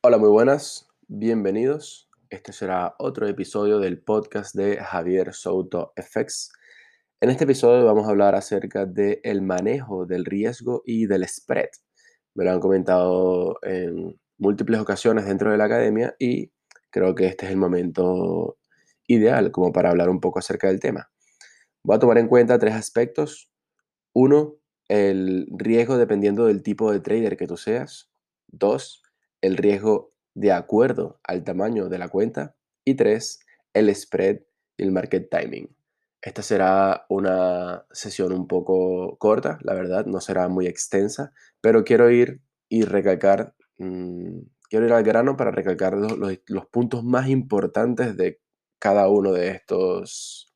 Hola, muy buenas, bienvenidos. Este será otro episodio del podcast de Javier Souto FX. En este episodio vamos a hablar acerca del el manejo del riesgo y del spread. Me lo han comentado en múltiples ocasiones dentro de la academia y creo que este es el momento ideal como para hablar un poco acerca del tema. Voy a tomar en cuenta tres aspectos. Uno, el riesgo dependiendo del tipo de trader que tú seas. Dos, el riesgo de acuerdo al tamaño de la cuenta. Y tres, el spread y el market timing. Esta será una sesión un poco corta, la verdad, no será muy extensa, pero quiero ir y recalcar, mm, quiero ir al grano para recalcar los, los puntos más importantes de cada uno de estos,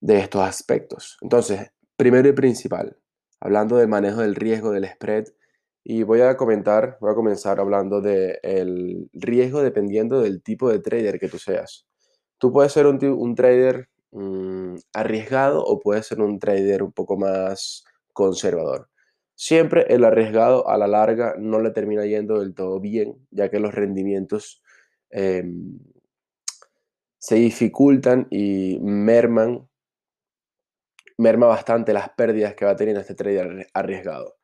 de estos aspectos. Entonces, primero y principal, hablando del manejo del riesgo del spread, y voy a comentar, voy a comenzar hablando del riesgo dependiendo del tipo de trader que tú seas. Tú puedes ser un, trader mm, arriesgado o puedes ser un trader un poco más conservador. Siempre el arriesgado a la larga no le termina yendo del todo bien, ya que los rendimientos em, se dificultan y merman, merma bastante las pérdidas que va teniendo este trader arriesgado.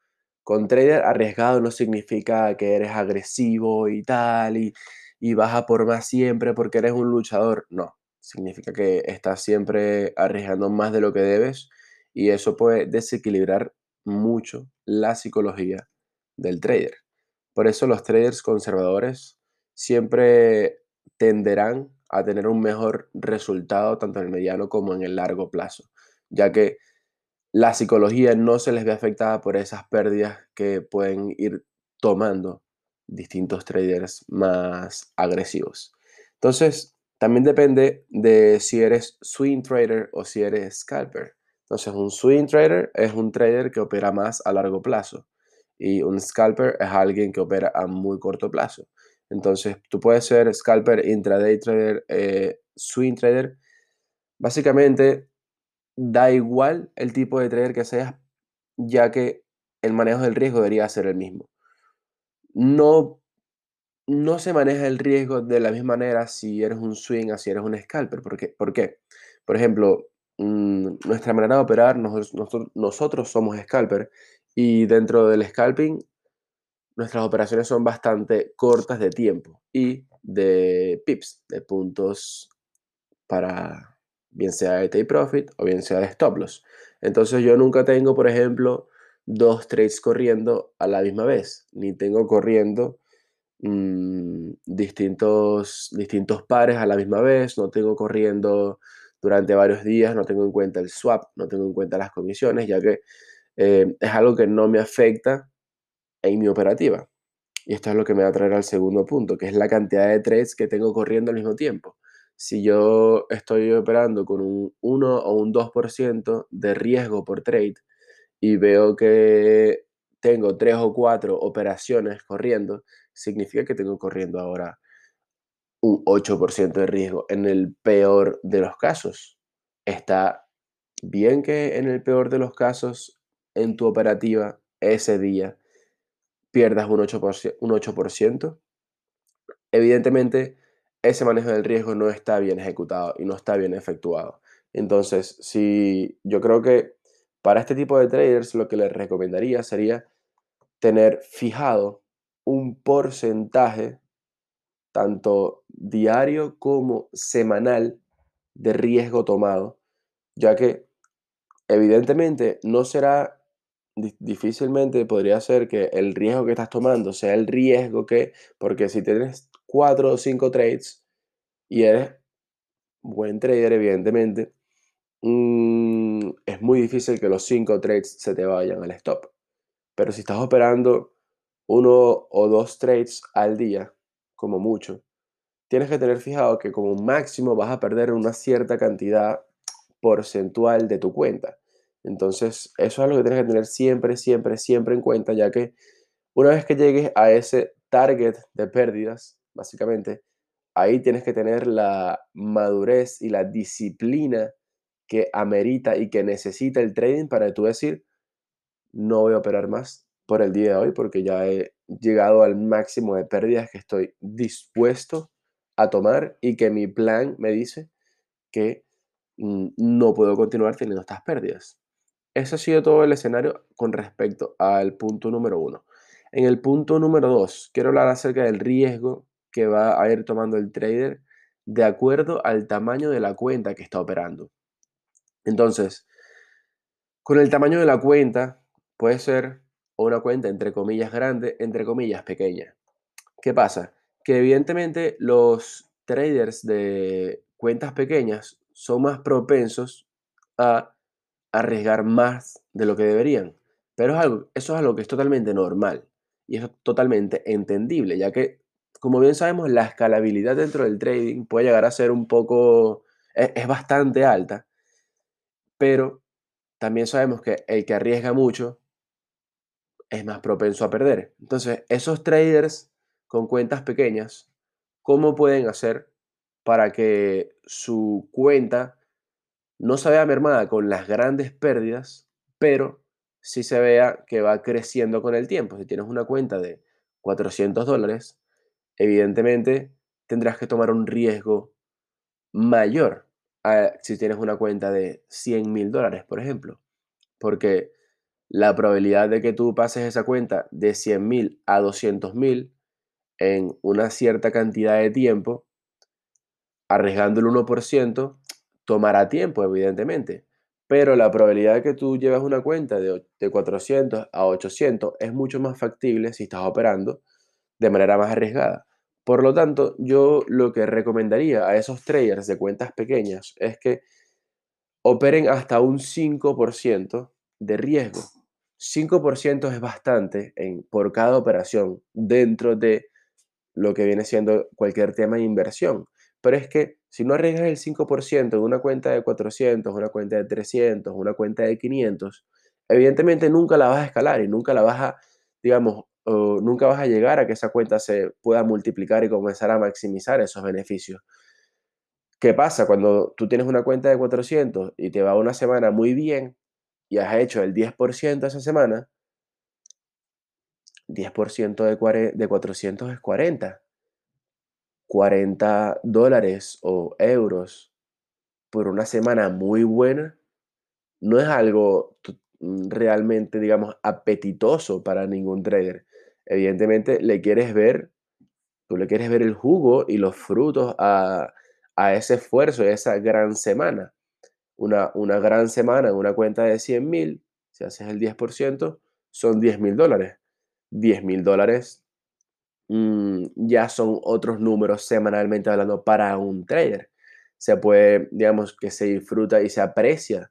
Con trader arriesgado no significa que eres agresivo y tal, y, y vas a por más siempre porque eres un luchador. No, significa que estás siempre arriesgando más de lo que debes y eso puede desequilibrar mucho la psicología del trader. Por eso los traders conservadores siempre tenderán a tener un mejor resultado tanto en el mediano como en el largo plazo, ya que la psicología no se les ve afectada por esas pérdidas que pueden ir tomando distintos traders más agresivos. Entonces, también depende de si eres swing trader o si eres scalper. Entonces, un swing trader es un trader que opera más a largo plazo y un scalper es alguien que opera a muy corto plazo. Entonces, tú puedes ser scalper, intraday trader, eh, swing trader. Básicamente, da igual el tipo de trader que seas, ya que el manejo del riesgo debería ser el mismo. No, no se maneja el riesgo de la misma manera si eres un swing o si eres un scalper. ¿Por qué? ¿Por? Por ejemplo, mm, nuestra manera de operar, nosotros, nosotros somos scalper y dentro del scalping nuestras operaciones son bastante cortas de tiempo y de pips, de puntos para bien sea de take profit o bien sea de stop loss. Entonces yo nunca tengo, por ejemplo, dos trades corriendo a la misma vez, ni tengo corriendo mm, distintos, distintos pares a la misma vez, no tengo corriendo durante varios días, no tengo en cuenta el swap, no tengo en cuenta las comisiones, ya que eh, es algo que no me afecta en mi operativa. Y esto es lo que me va a traer al segundo punto, que es la cantidad de trades que tengo corriendo al mismo tiempo si yo estoy operando con un 1 o un 2% de riesgo por trade y veo que tengo 3 o 4 operaciones corriendo, significa que tengo corriendo ahora un 8% de riesgo en el peor de los casos. Está bien que en el peor de los casos en tu operativa ese día pierdas un 8%. Un 8%. Evidentemente, ese manejo del riesgo no está bien ejecutado y no está bien efectuado. Entonces, si yo creo que para este tipo de traders lo que les recomendaría sería tener fijado un porcentaje tanto diario como semanal de riesgo tomado, ya que evidentemente no será difícilmente podría ser que el riesgo que estás tomando sea el riesgo que, porque si tienes cuatro o cinco trades y eres buen trader, evidentemente, mm, es muy difícil que los cinco trades se te vayan al stop. Pero si estás operando uno o dos trades al día, como mucho, tienes que tener fijado que como máximo vas a perder una cierta cantidad porcentual de tu cuenta. Entonces, eso es lo que tienes que tener siempre, siempre, siempre en cuenta, ya que una vez que llegues a ese target de pérdidas, básicamente, ahí tienes que tener la madurez y la disciplina que amerita y que necesita el trading para tú decir, no voy a operar más por el día de hoy porque ya he llegado al máximo de pérdidas que estoy dispuesto a tomar y que mi plan me dice que mm, no puedo continuar teniendo estas pérdidas. Ese ha sido todo el escenario con respecto al punto número uno. En el punto número dos, quiero hablar acerca del riesgo que va a ir tomando el trader de acuerdo al tamaño de la cuenta que está operando. Entonces, con el tamaño de la cuenta, puede ser una cuenta entre comillas grande, entre comillas pequeña. ¿Qué pasa? Que evidentemente los traders de cuentas pequeñas son más propensos a arriesgar más de lo que deberían. Pero es algo, eso es algo que es totalmente normal y es totalmente entendible, ya que, como bien sabemos, la escalabilidad dentro del trading puede llegar a ser un poco, es, es bastante alta, pero también sabemos que el que arriesga mucho es más propenso a perder. Entonces, esos traders con cuentas pequeñas, ¿cómo pueden hacer para que su cuenta no se vea mermada con las grandes pérdidas, pero sí se vea que va creciendo con el tiempo? Si tienes una cuenta de 400 dólares, evidentemente tendrás que tomar un riesgo mayor si tienes una cuenta de 100 mil dólares, por ejemplo. Porque la probabilidad de que tú pases esa cuenta de 100 mil a 200 mil en una cierta cantidad de tiempo, arriesgando el 1%, tomará tiempo, evidentemente. Pero la probabilidad de que tú lleves una cuenta de, de 400 a 800 es mucho más factible si estás operando de manera más arriesgada. Por lo tanto, yo lo que recomendaría a esos traders de cuentas pequeñas es que operen hasta un 5% de riesgo. 5% es bastante en, por cada operación dentro de lo que viene siendo cualquier tema de inversión. Pero es que si no arriesgas el 5% en una cuenta de 400, una cuenta de 300, una cuenta de 500, evidentemente nunca la vas a escalar y nunca la vas a, digamos, nunca vas a llegar a que esa cuenta se pueda multiplicar y comenzar a maximizar esos beneficios. ¿Qué pasa cuando tú tienes una cuenta de 400 y te va una semana muy bien y has hecho el 10% esa semana? 10% de, de 400 es 40. 40 dólares o euros por una semana muy buena no es algo realmente, digamos, apetitoso para ningún trader. Evidentemente le quieres ver, tú le quieres ver el jugo y los frutos a, ese esfuerzo, a esa gran semana. Una, una gran semana en una cuenta de 100 mil, si haces el 10%, son 10 mil dólares. 10 mil dólares mm, ya son otros números semanalmente hablando para un trader. Se puede, digamos, que se disfruta y se aprecia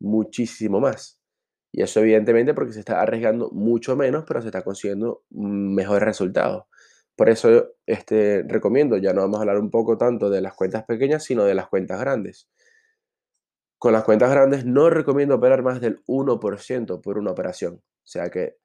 muchísimo más. Y eso evidentemente porque se está arriesgando mucho menos, pero se está consiguiendo mejores resultados. Por eso este, recomiendo, ya no vamos a hablar un poco tanto de las cuentas pequeñas, sino de las cuentas grandes. Con las cuentas grandes no recomiendo operar más del 1% por una operación. O sea que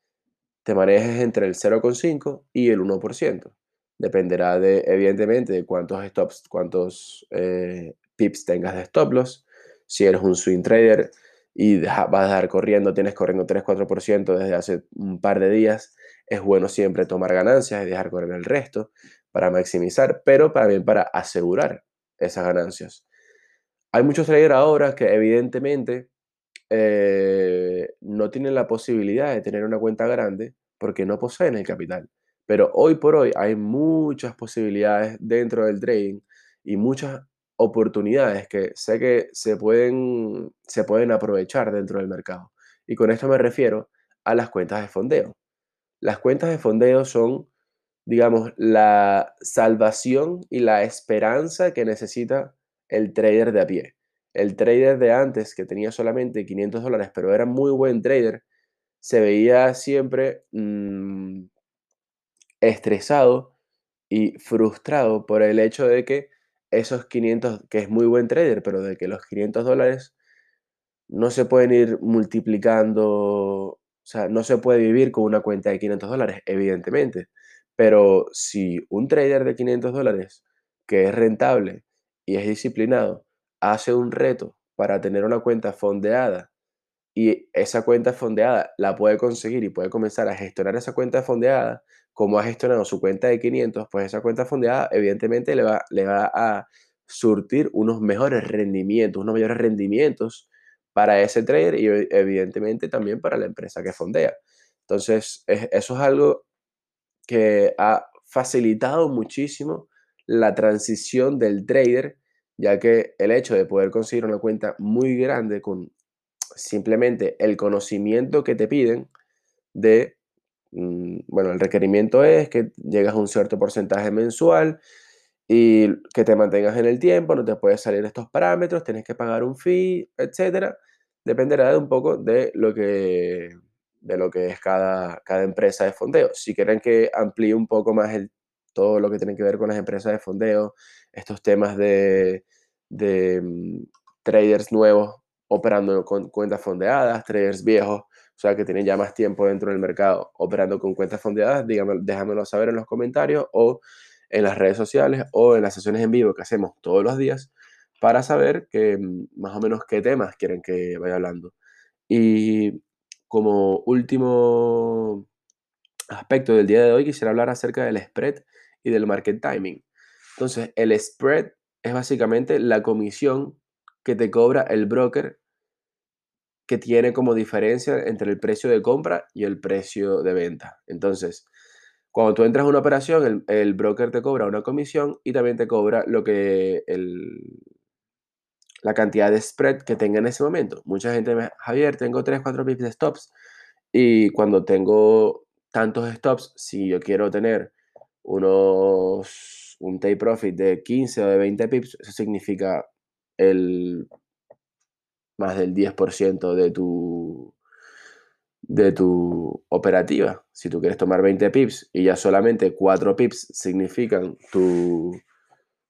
te manejes entre el 0,5 y el 1%. Dependerá de, evidentemente, de cuántos stops, cuántos eh, pips tengas de stop loss. Si eres un swing trader, y vas a dejar corriendo, tienes corriendo 3-4% desde hace un par de días, es bueno siempre tomar ganancias y dejar correr el resto para maximizar, pero también para asegurar esas ganancias. Hay muchos traders ahora que evidentemente eh, no tienen la posibilidad de tener una cuenta grande porque no poseen el capital. Pero hoy por hoy hay muchas posibilidades dentro del trading y muchas oportunidades que sé que se pueden, se pueden aprovechar dentro del mercado. Y con esto me refiero a las cuentas de fondeo. Las cuentas de fondeo son, digamos, la salvación y la esperanza que necesita el trader de a pie. El trader de antes, que tenía solamente 500 dólares, pero era muy buen trader, se veía siempre mm, estresado y frustrado por el hecho de que esos 500, que es muy buen trader, pero de que los 500 dólares no se pueden ir multiplicando, o sea, no se puede vivir con una cuenta de 500 dólares, evidentemente. Pero si un trader de 500 dólares que es rentable y es disciplinado, hace un reto para tener una cuenta fondeada y esa cuenta fondeada la puede conseguir y puede comenzar a gestionar esa cuenta fondeada como ha gestionado su cuenta de 500, pues esa cuenta fondeada evidentemente le va, le va a surtir unos mejores rendimientos, unos mayores rendimientos para ese trader y evidentemente también para la empresa que fondea. Entonces, eso es algo que ha facilitado muchísimo la transición del trader, ya que el hecho de poder conseguir una cuenta muy grande con simplemente el conocimiento que te piden de, mm, bueno, el requerimiento es que llegas a un cierto porcentaje mensual y que te mantengas en el tiempo, no te puedes salir estos parámetros, tienes que pagar un fee, etcétera. Dependerá de un poco de lo que, de lo que es cada, cada empresa de fondeo. Si quieren que amplíe un poco más todo lo que tiene que ver con las empresas de fondeo, estos temas de, de mm, traders nuevos operando con cuentas fondeadas, traders viejos, o sea, que tienen ya más tiempo dentro del mercado operando con cuentas fondeadas, díganme, déjamelo saber en los comentarios o en las redes sociales o en las sesiones en vivo que hacemos todos los días para saber que, mm, más o menos qué temas quieren que vaya hablando. Y como último aspecto del día de hoy, quisiera hablar acerca del spread y del market timing. Entonces, el spread es básicamente la comisión que te cobra el broker que tiene como diferencia entre el precio de compra y el precio de venta. Entonces, cuando tú entras a una operación, el, broker te cobra una comisión y también te cobra lo que la cantidad de spread que tenga en ese momento. Mucha gente me, Javier, tengo 3, 4 pips de stops y cuando tengo tantos stops, si yo quiero tener unos un take profit de 15 o de 20 pips, eso significa el más del 10% de tu, de tu operativa. Si tú quieres tomar 20 pips y ya solamente 4 pips significan tu,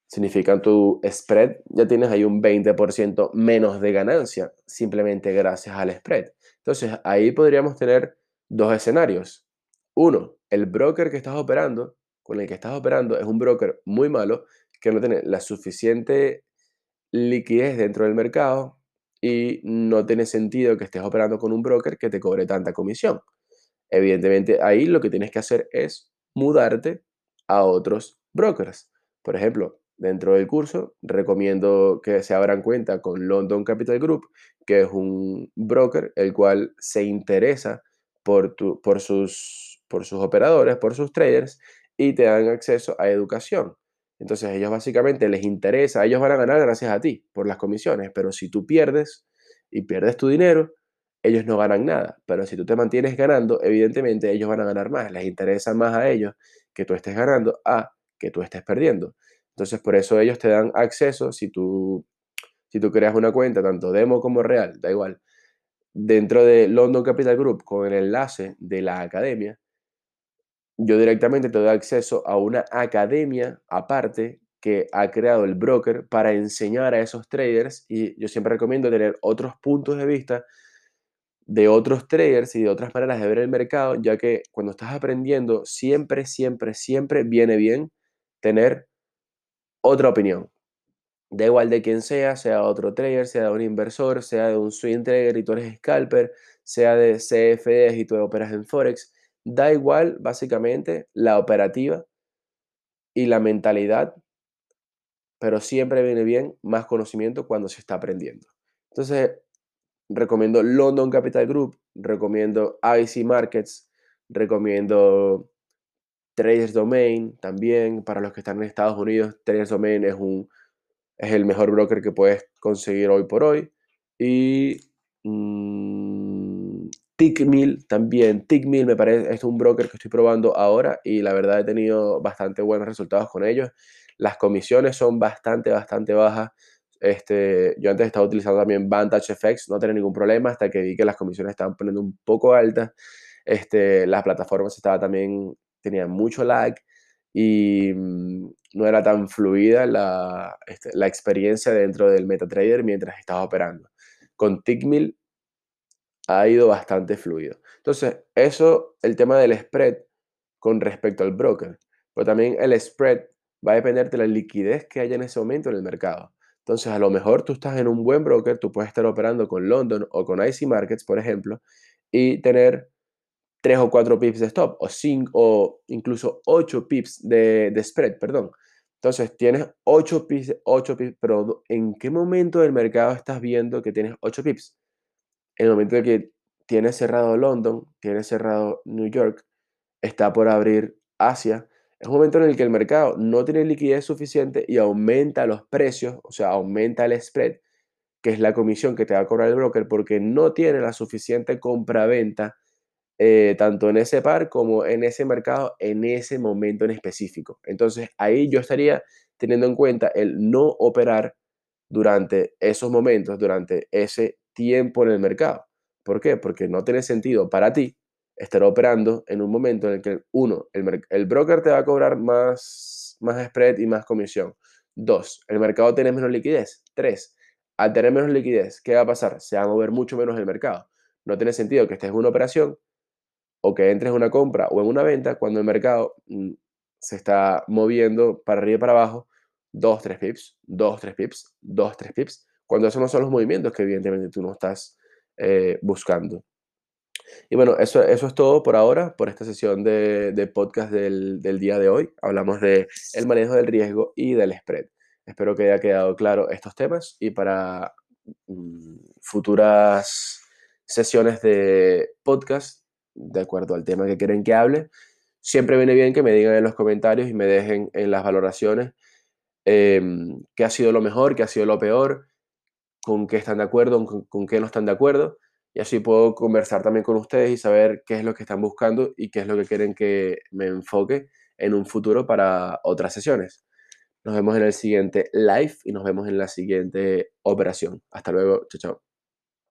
significan tu spread, ya tienes ahí un 20% menos de ganancia simplemente gracias al spread. Entonces ahí podríamos tener dos escenarios. Uno, el broker que estás operando, con el que estás operando, es un broker muy malo que no tiene la suficiente liquidez dentro del mercado y no tiene sentido que estés operando con un broker que te cobre tanta comisión. Evidentemente, ahí lo que tienes que hacer es mudarte a otros brokers. Por ejemplo, dentro del curso recomiendo que se abran cuenta con London Capital Group, que es un broker el cual se interesa por, por, sus, por sus operadores, por sus traders y te dan acceso a educación. Entonces ellos básicamente les interesa, ellos van a ganar gracias a ti por las comisiones, pero si tú pierdes y pierdes tu dinero, ellos no ganan nada. Pero si tú te mantienes ganando, evidentemente ellos van a ganar más. Les interesa más a ellos que tú estés ganando a que tú estés perdiendo. Entonces por eso ellos te dan acceso, si tú, si tú creas una cuenta, tanto demo como real, da igual, dentro de London Capital Group con el enlace de la academia, yo directamente te doy acceso a una academia aparte que ha creado el broker para enseñar a esos traders y yo siempre recomiendo tener otros puntos de vista de otros traders y de otras maneras de ver el mercado, ya que cuando estás aprendiendo siempre, siempre, siempre viene bien tener otra opinión. Da igual de quién sea, sea otro trader, sea de un inversor, sea de un swing trader y tú eres scalper, sea de CFDs y tú operas en Forex Da igual, básicamente, la operativa y la mentalidad, pero siempre viene bien más conocimiento cuando se está aprendiendo. Entonces, recomiendo London Capital Group, recomiendo IC Markets, recomiendo Traders Domain también para los que están en Estados Unidos. Traders Domain es, un, es el mejor broker que puedes conseguir hoy por hoy. Y Tickmill también. Tickmill me parece, es un broker que estoy probando ahora y la verdad he tenido bastante buenos resultados con ellos. Las comisiones son bastante, bastante bajas. Este, yo antes estaba utilizando también Vantage FX, no tenía ningún problema hasta que vi que las comisiones estaban poniendo un poco altas. Este, las plataformas estaba también, tenían mucho lag y mm, no era tan fluida la, este, la experiencia dentro del MetaTrader mientras estaba operando. Con Tickmill ha ido bastante fluido. Entonces, eso, el tema del spread con respecto al broker, pero también el spread va a depender de la liquidez que haya en ese momento en el mercado. Entonces, a lo mejor tú estás en un buen broker, tú puedes estar operando con London o con IC Markets, por ejemplo, y tener 3 o 4 pips de stop, o 5, o incluso 8 pips de, spread, perdón. Entonces, tienes 8 pips, 8 pips, pero ¿en qué momento del mercado estás viendo que tienes 8 pips? En el momento de que tienes cerrado London, tienes cerrado New York, está por abrir Asia, es un momento en el que el mercado no tiene liquidez suficiente y aumenta los precios, o sea, aumenta el spread, que es la comisión que te va a cobrar el broker, porque no tiene la suficiente compra-venta eh, tanto en ese par como en ese mercado en ese momento en específico. Entonces ahí yo estaría teniendo en cuenta el no operar durante esos momentos, durante ese tiempo en el mercado. ¿Por qué? Porque no tiene sentido para ti estar operando en un momento en el que, uno, el, broker te va a cobrar más, más spread y más comisión. Dos, el mercado tiene menos liquidez. Tres, al tener menos liquidez, ¿qué va a pasar? Se va a mover mucho menos el mercado. No tiene sentido que estés en una operación o que entres en una compra o en una venta cuando el mercado mm, se está moviendo para arriba y para abajo, 2, 3 pips, 2, 3 pips, 2, 3 pips, cuando esos no son los movimientos que evidentemente tú no estás eh, buscando. Y bueno, eso, eso es todo por ahora, por esta sesión de, de podcast del, del, día de hoy. Hablamos de el manejo del riesgo y del spread. Espero que haya quedado claro estos temas y para mm, futuras sesiones de podcast de acuerdo al tema que quieren que hable. Siempre viene bien que me digan en los comentarios y me dejen en las valoraciones em, qué ha sido lo mejor, qué ha sido lo peor, con qué están de acuerdo, con, qué no están de acuerdo. Y así puedo conversar también con ustedes y saber qué es lo que están buscando y qué es lo que quieren que me enfoque en un futuro para otras sesiones. Nos vemos en el siguiente live y nos vemos en la siguiente operación. Hasta luego. Chao, chao.